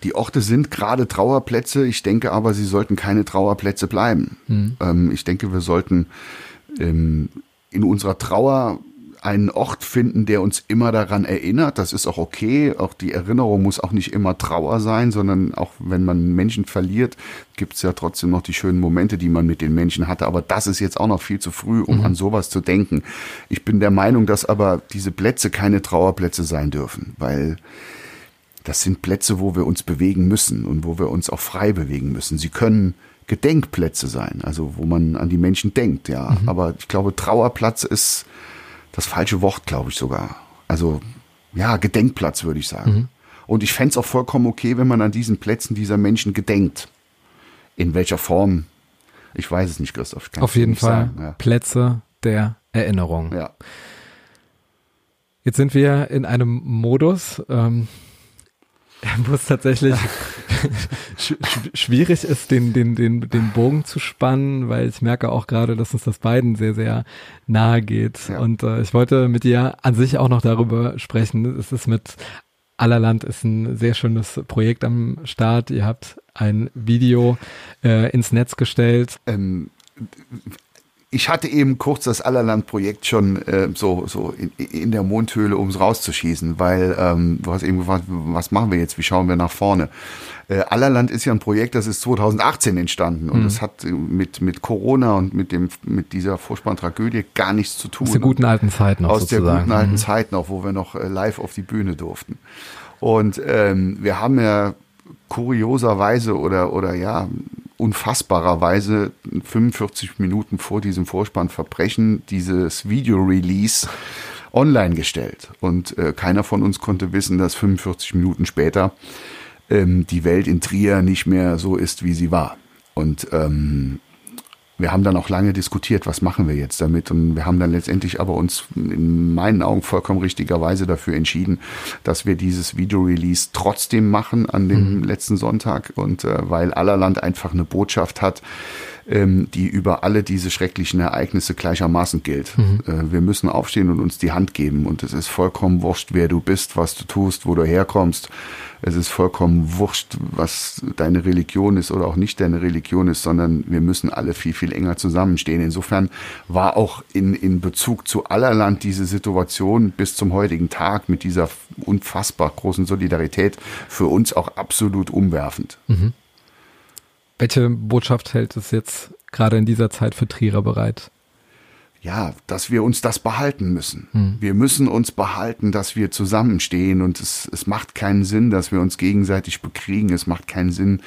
Die Orte sind gerade Trauerplätze. Ich denke aber, sie sollten keine Trauerplätze bleiben. Mhm. Ähm, ich denke, wir sollten ähm, in unserer Trauer einen Ort finden, der uns immer daran erinnert. Das ist auch okay. Auch die Erinnerung muss auch nicht immer Trauer sein, sondern auch wenn man Menschen verliert, gibt es ja trotzdem noch die schönen Momente, die man mit den Menschen hatte. Aber das ist jetzt auch noch viel zu früh, um mhm. an sowas zu denken. Ich bin der Meinung, dass aber diese Plätze keine Trauerplätze sein dürfen, weil das sind Plätze, wo wir uns bewegen müssen und wo wir uns auch frei bewegen müssen. Sie können Gedenkplätze sein, also wo man an die Menschen denkt, ja. Mhm. Aber ich glaube, Trauerplatz ist das falsche Wort, glaube ich sogar. Also ja, Gedenkplatz würde ich sagen. Mhm. Und ich fände es auch vollkommen okay, wenn man an diesen Plätzen dieser Menschen gedenkt. In welcher Form? Ich weiß es nicht, Christoph. Auf jeden Fall ja. Plätze der Erinnerung. Ja. Jetzt sind wir in einem Modus, ähm, wo es tatsächlich schwierig ist, den, den, den, den Bogen zu spannen, weil ich merke auch gerade, dass uns das beiden sehr, sehr nahe geht. Ja. Und äh, ich wollte mit dir an sich auch noch darüber sprechen. Es ist mit Allerland ist ein sehr schönes Projekt am Start. Ihr habt ein Video äh, ins Netz gestellt. Ähm, ich hatte eben kurz das Allerland-Projekt schon äh, so, so in, in der Mondhöhle, um es rauszuschießen, weil ähm, du hast eben gefragt, was machen wir jetzt, wie schauen wir nach vorne? Äh, Allerland ist ja ein Projekt, das ist 2018 entstanden und das hat äh, mit, mit Corona und mit, dem, mit dieser furchtbaren Tragödie gar nichts zu tun. Aus der guten alten Zeit noch Aus sozusagen. der guten alten Mhm. Zeit noch, wo wir noch äh, live auf die Bühne durften. Und ähm, wir haben ja kurioserweise oder, oder ja, unfassbarerweise 45 Minuten vor diesem Vorspannverbrechen dieses Video-Release online gestellt. Und äh, keiner von uns konnte wissen, dass 45 Minuten später ähm, die Welt in Trier nicht mehr so ist, wie sie war. Und ähm, wir haben dann auch lange diskutiert, was machen wir jetzt damit. Und wir haben dann letztendlich aber uns in meinen Augen vollkommen richtigerweise dafür entschieden, dass wir dieses Video-Release trotzdem machen an dem letzten Sonntag. Und äh, weil Allerland einfach eine Botschaft hat, ähm, die über alle diese schrecklichen Ereignisse gleichermaßen gilt. Äh, wir müssen aufstehen und uns die Hand geben. Und es ist vollkommen wurscht, wer du bist, was du tust, wo du herkommst. Es ist vollkommen wurscht, was deine Religion ist oder auch nicht deine Religion ist, sondern wir müssen alle viel, viel enger zusammenstehen. Insofern war auch in, in Bezug zu Allerland diese Situation bis zum heutigen Tag mit dieser unfassbar großen Solidarität für uns auch absolut umwerfend. Welche Botschaft hält es jetzt gerade in dieser Zeit für Trierer bereit? ja, dass wir uns das behalten müssen. Wir müssen uns behalten, dass wir zusammenstehen und es, es macht keinen Sinn, dass wir uns gegenseitig bekriegen. Es macht keinen Sinn,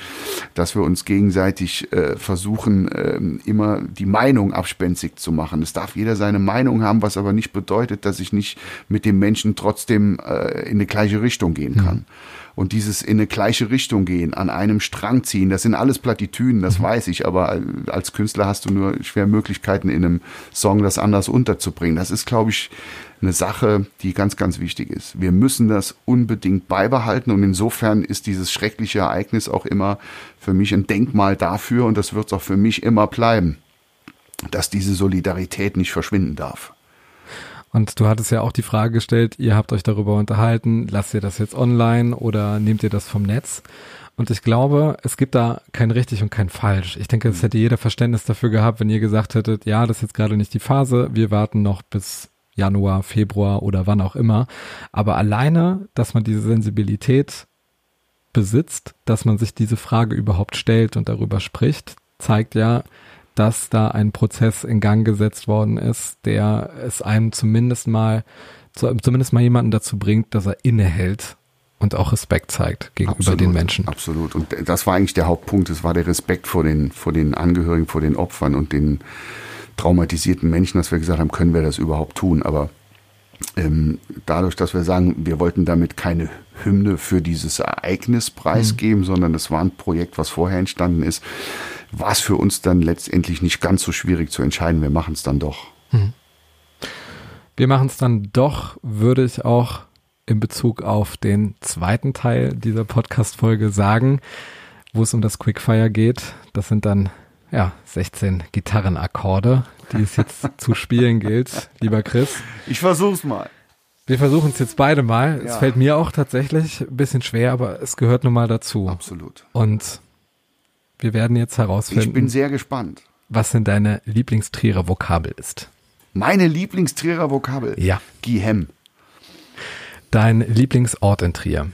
dass wir uns gegenseitig äh, versuchen, ähm, immer die Meinung abspenstig zu machen. Es darf jeder seine Meinung haben, was aber nicht bedeutet, dass ich nicht mit dem Menschen trotzdem äh, in eine gleiche Richtung gehen kann. Und dieses in eine gleiche Richtung gehen, an einem Strang ziehen, das sind alles Plattitüden, das weiß ich, aber als Künstler hast du nur schwer Möglichkeiten, in einem Song das anders unterzubringen. Das ist, glaube ich, eine Sache, die ganz, ganz wichtig ist. Wir müssen das unbedingt beibehalten und insofern ist dieses schreckliche Ereignis auch immer für mich ein Denkmal dafür und das wird es auch für mich immer bleiben, dass diese Solidarität nicht verschwinden darf. Und du hattest ja auch die Frage gestellt, ihr habt euch darüber unterhalten, lasst ihr das jetzt online oder nehmt ihr das vom Netz? Und ich glaube, es gibt da kein richtig und kein falsch. Ich denke, es hätte jeder Verständnis dafür gehabt, wenn ihr gesagt hättet, ja, das ist jetzt gerade nicht die Phase, wir warten noch bis Januar, Februar oder wann auch immer. Aber alleine, dass man diese Sensibilität besitzt, dass man sich diese Frage überhaupt stellt und darüber spricht, zeigt ja, dass da ein Prozess in Gang gesetzt worden ist, der es einem zumindest mal, zu- zumindest mal jemanden dazu bringt, dass er innehält und auch Respekt zeigt gegenüber Absolut, den Menschen. Absolut. Und das war eigentlich der Hauptpunkt. Es war der Respekt vor den, vor den Angehörigen, vor den Opfern und den traumatisierten Menschen, dass wir gesagt haben, können wir das überhaupt tun? Aber ähm, dadurch, dass wir sagen, wir wollten damit keine Hymne für dieses Ereignis preisgeben, sondern es war ein Projekt, was vorher entstanden ist, war es für uns dann letztendlich nicht ganz so schwierig zu entscheiden. Wir machen es dann doch. Wir machen es dann doch, würde ich auch in Bezug auf den zweiten Teil dieser Podcast-Folge sagen, wo es um das Quickfire geht. Das sind dann ja 16 Gitarrenakkorde, die es jetzt zu spielen gilt, lieber Chris. Ich versuch's mal. Wir versuchen es jetzt beide mal. Es Ja. fällt mir auch tatsächlich ein bisschen schwer, aber es gehört nun mal dazu. Absolut. Und wir werden jetzt Ich bin herausfinden, sehr gespannt. was denn deine Lieblingstrierer Vokabel ist. Meine Lieblingstrierer Vokabel. Ja. Gihem. Dein Lieblingsort in Trier.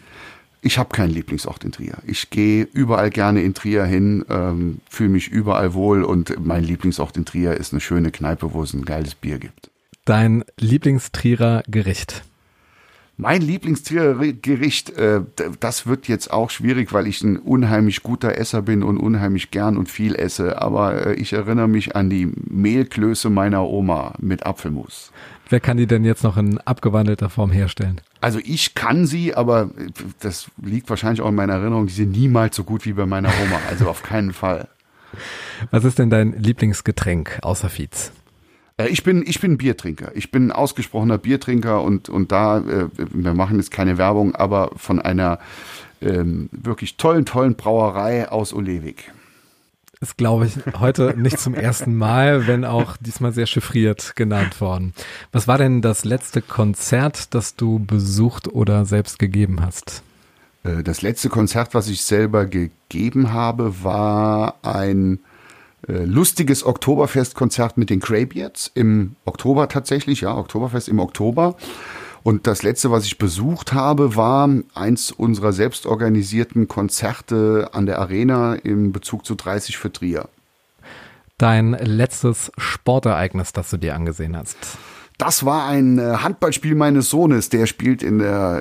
Ich habe keinen Lieblingsort in Trier. Ich gehe überall gerne in Trier hin, ähm, fühle mich überall wohl und mein Lieblingsort in Trier ist eine schöne Kneipe, wo es ein geiles Bier gibt. Dein Lieblingstrierer Gericht. Mein Lieblingstrierer Gericht, äh, das wird jetzt auch schwierig, weil ich ein unheimlich guter Esser bin und unheimlich gern und viel esse. Aber äh, ich erinnere mich an die Mehlklöße meiner Oma mit Apfelmus. Wer kann die denn jetzt noch in abgewandelter Form herstellen? Also ich kann sie, aber äh, das liegt wahrscheinlich auch in meiner Erinnerung, die sind niemals so gut wie bei meiner Oma. Also auf keinen Fall. Was ist denn dein Lieblingsgetränk außer Fietz? Äh, Ich bin, ich bin Biertrinker. Ich bin ein ausgesprochener Biertrinker und, und da, äh, wir machen jetzt keine Werbung, aber von einer ähm, wirklich tollen, tollen Brauerei aus Olewig. Ist, glaube ich, heute nicht zum ersten Mal, wenn auch diesmal sehr chiffriert genannt worden. Was war denn das letzte Konzert, das du besucht oder selbst gegeben hast? Äh, Das letzte Konzert, was ich selber gegeben habe, war ein lustiges Oktoberfestkonzert mit den Greybeards im Oktober tatsächlich, ja, Oktoberfest im Oktober. Und das letzte, was ich besucht habe, war eins unserer selbstorganisierten Konzerte an der Arena im Bezug zu 30 für Trier. Dein letztes Sportereignis, das du dir angesehen hast. Das war ein äh, Handballspiel meines Sohnes, der spielt in der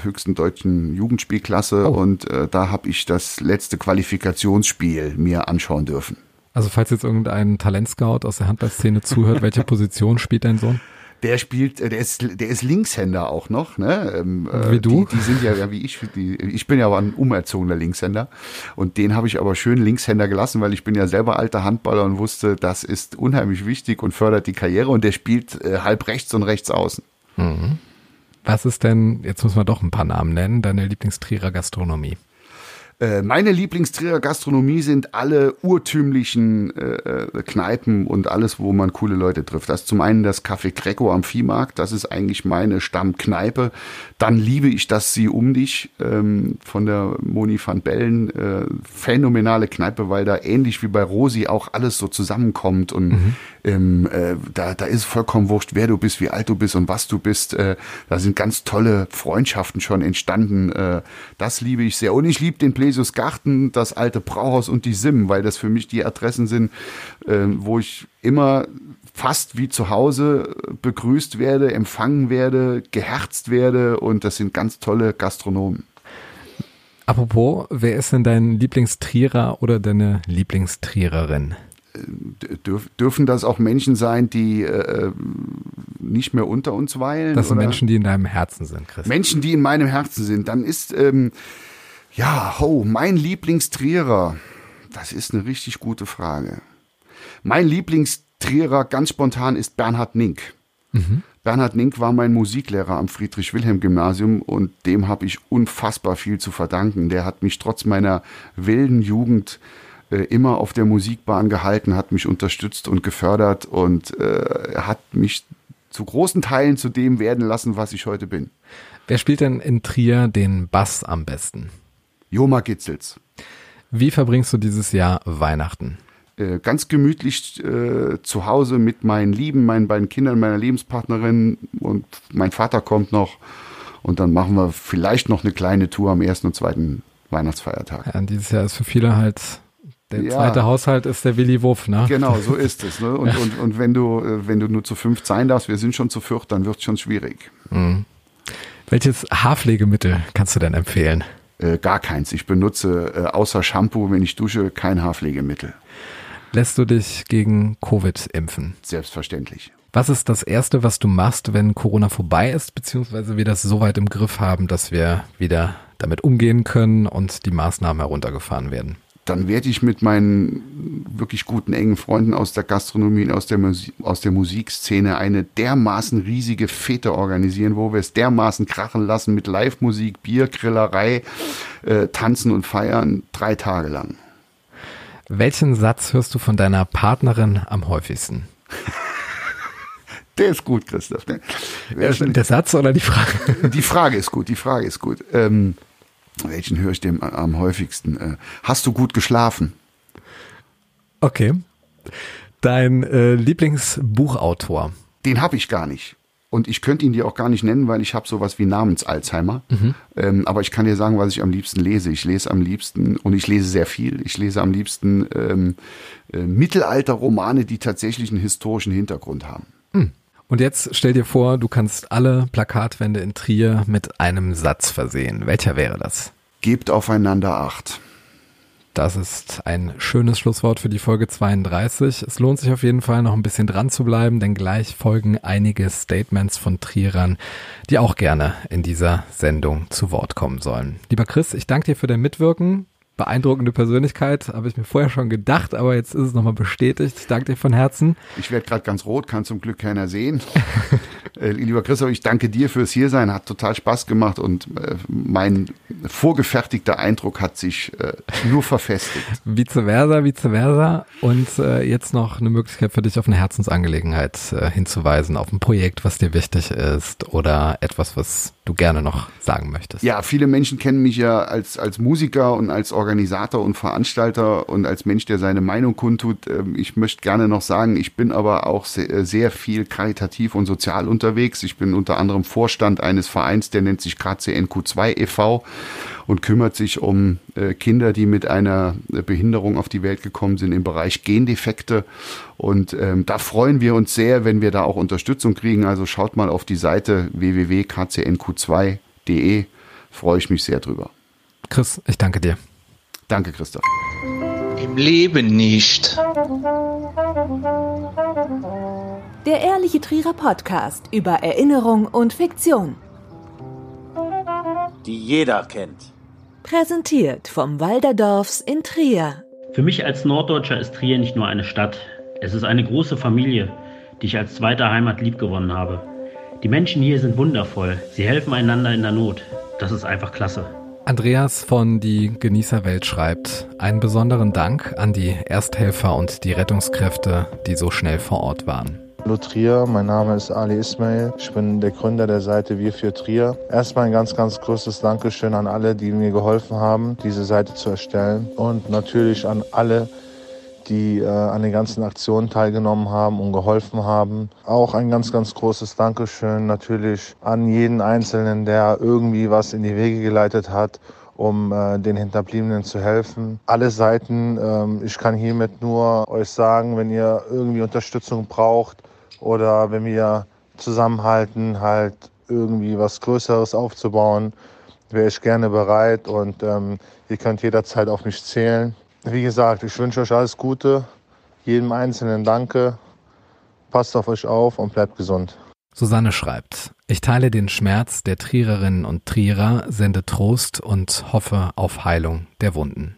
äh, höchsten deutschen Jugendspielklasse Oh. und äh, da habe ich das letzte Qualifikationsspiel mir anschauen dürfen. Also falls jetzt irgendein Talentscout aus der Handballszene zuhört, welche Position spielt dein Sohn? Der spielt, äh, der ist, der ist Linkshänder auch noch, ne? Ähm, äh, Wie du? Die, die sind ja, ja wie ich. Die, ich bin ja aber ein umerzogener Linkshänder und den habe ich aber schön Linkshänder gelassen, weil ich bin ja selber alter Handballer und wusste, das ist unheimlich wichtig und fördert die Karriere und der spielt äh, halb rechts und rechts außen. Was ist denn, jetzt muss man doch ein paar Namen nennen, deine Lieblingstrierer Gastronomie? Äh, Meine Lieblingstrierer Gastronomie sind alle urtümlichen äh, äh, Kneipen und alles, wo man coole Leute trifft. Das ist zum einen das Café Greco am Viehmarkt, das ist eigentlich meine Stammkneipe. Dann liebe ich das Sie um dich ähm, von der Moni van Bellen. Äh, phänomenale Kneipe, weil da ähnlich wie bei Rosi auch alles so zusammenkommt und ähm, äh, da, da ist vollkommen wurscht, wer du bist, wie alt du bist und was du bist. Äh, da sind ganz tolle Freundschaften schon entstanden. Äh, das liebe ich sehr. Und ich liebe den Plesius Garten, das alte Brauhaus und die Sim, weil das für mich die Adressen sind, äh, wo ich immer fast wie zu Hause begrüßt werde, empfangen werde, geherzt werde und das sind ganz tolle Gastronomen. Apropos, wer ist denn dein Lieblingstrierer oder deine Lieblingstriererin? Dürf, dürfen das auch Menschen sein, die äh, nicht mehr unter uns weilen? Das sind oder? Menschen, die in deinem Herzen sind, Chris. Menschen, die in meinem Herzen sind, dann ist, ähm, ja, ho, mein Lieblingstrierer, das ist eine richtig gute Frage. Mein Lieblingstrierer ganz spontan ist Bernhard Nink. Bernhard Nink war mein Musiklehrer am Friedrich-Wilhelm-Gymnasium und dem habe ich unfassbar viel zu verdanken. Der hat mich trotz meiner wilden Jugend äh, immer auf der Musikbahn gehalten, hat mich unterstützt und gefördert und äh, hat mich zu großen Teilen zu dem werden lassen, was ich heute bin. Wer spielt denn in Trier den Bass am besten? Joma Gitzels. Wie verbringst du dieses Jahr Weihnachten? Äh, ganz gemütlich äh, zu Hause mit meinen Lieben, meinen beiden Kindern, meiner Lebenspartnerin und mein Vater kommt noch. Und dann machen wir vielleicht noch eine kleine Tour am ersten und zweiten Weihnachtsfeiertag. Ja, dieses Jahr ist für viele halt der Ja. zweite Haushalt ist der Willi Wuff, ne? Genau, so ist es. Ne? Und, und, und wenn du, äh, wenn du nur zu fünf sein darfst, wir sind schon zu viert, dann wird es schon schwierig. Welches Haarpflegemittel kannst du denn empfehlen? Äh, gar keins. Ich benutze äh, außer Shampoo, wenn ich dusche, kein Haarpflegemittel. Lässt du dich gegen Covid impfen? Selbstverständlich. Was ist das Erste, was du machst, wenn Corona vorbei ist, beziehungsweise wir das so weit im Griff haben, dass wir wieder damit umgehen können und die Maßnahmen heruntergefahren werden? Dann werde ich mit meinen wirklich guten engen Freunden aus der Gastronomie und aus der, Musi aus der Musikszene eine dermaßen riesige Fete organisieren, wo wir es dermaßen krachen lassen mit Live-Musik, Bier, Grillerei, äh, Tanzen und Feiern drei Tage lang. Welchen Satz hörst du von deiner Partnerin am häufigsten? Der ist gut, Christoph. Ne? Denn- Der Satz oder die Frage? Die Frage ist gut, die Frage ist gut. Ähm, welchen höre ich dem am häufigsten? Äh, hast du gut geschlafen? Okay. Dein äh, Lieblingsbuchautor? Den habe ich gar nicht. Und ich könnte ihn dir auch gar nicht nennen, weil ich habe sowas wie Namens-Alzheimer. Ähm, aber ich kann dir sagen, was ich am liebsten lese. Ich lese am liebsten, und ich lese sehr viel, ich lese am liebsten ähm, äh, Mittelalter-Romane, die tatsächlich einen historischen Hintergrund haben. Und jetzt stell dir vor, du kannst alle Plakatwände in Trier mit einem Satz versehen. Welcher wäre das? Gebt aufeinander Acht. Das ist ein schönes Schlusswort für die Folge 32. Es lohnt sich auf jeden Fall noch ein bisschen dran zu bleiben, denn gleich folgen einige Statements von Trierern, die auch gerne in dieser Sendung zu Wort kommen sollen. Lieber Chris, ich danke dir für dein Mitwirken. Beeindruckende Persönlichkeit, habe ich mir vorher schon gedacht, aber jetzt ist es nochmal bestätigt. Ich danke dir von Herzen. Ich werde gerade ganz rot, kann zum Glück keiner sehen. Äh, lieber Christoph, ich danke dir fürs Hiersein. Hat total Spaß gemacht und äh, mein vorgefertigter Eindruck hat sich äh, nur verfestigt. Vice versa, vice versa. Und jetzt noch eine Möglichkeit für dich auf eine Herzensangelegenheit hinzuweisen, auf ein Projekt, was dir wichtig ist oder etwas, was du gerne noch sagen möchtest. Ja, viele Menschen kennen mich ja als, als Musiker und als Organisator und Veranstalter und als Mensch, der seine Meinung kundtut. Ähm, ich möchte gerne noch sagen, ich bin aber auch sehr, sehr viel karitativ und sozial unterwegs. Ich bin unter anderem Vorstand eines Vereins, der nennt sich KCNQ2 e.V. und kümmert sich um äh, Kinder, die mit einer äh, Behinderung auf die Welt gekommen sind im Bereich Gendefekte. Und ähm, da freuen wir uns sehr, wenn wir da auch Unterstützung kriegen. Also schaut mal auf die Seite www.kcnq2.de. Freue ich mich sehr drüber. Chris, ich danke dir. Danke, Christoph. Im Leben nicht. Der Ehrliche Trierer Podcast über Erinnerung und Fiktion. die jeder kennt. Präsentiert vom Walderdorfs in Trier. Für mich als Norddeutscher ist Trier nicht nur eine Stadt. Es ist eine große Familie, die ich als zweite Heimat liebgewonnen habe. Die Menschen hier sind wundervoll. Sie helfen einander in der Not. Das ist einfach klasse. Andreas von Die Genießerwelt schreibt, einen besonderen Dank an die Ersthelfer und die Rettungskräfte, die so schnell vor Ort waren. Hallo Trier, mein Name ist Ali Ismail. Ich bin der Gründer der Seite Wir für Trier. Erstmal ein ganz, ganz großes Dankeschön an alle, die mir geholfen haben, diese Seite zu erstellen. Und natürlich an alle, die äh, an den ganzen Aktionen teilgenommen haben und geholfen haben. Auch ein ganz, ganz großes Dankeschön natürlich an jeden Einzelnen, der irgendwie was in die Wege geleitet hat um äh, den Hinterbliebenen zu helfen. Alle Seiten, ähm, ich kann hiermit nur euch sagen, wenn ihr irgendwie Unterstützung braucht oder wenn wir zusammenhalten, halt irgendwie was Größeres aufzubauen, wäre ich gerne bereit und ähm, ihr könnt jederzeit auf mich zählen. Wie gesagt, ich wünsche euch alles Gute, jedem Einzelnen danke, passt auf euch auf und bleibt gesund. Susanne schreibt, ich teile den Schmerz der Triererinnen und Trierer, sende Trost und hoffe auf Heilung der Wunden.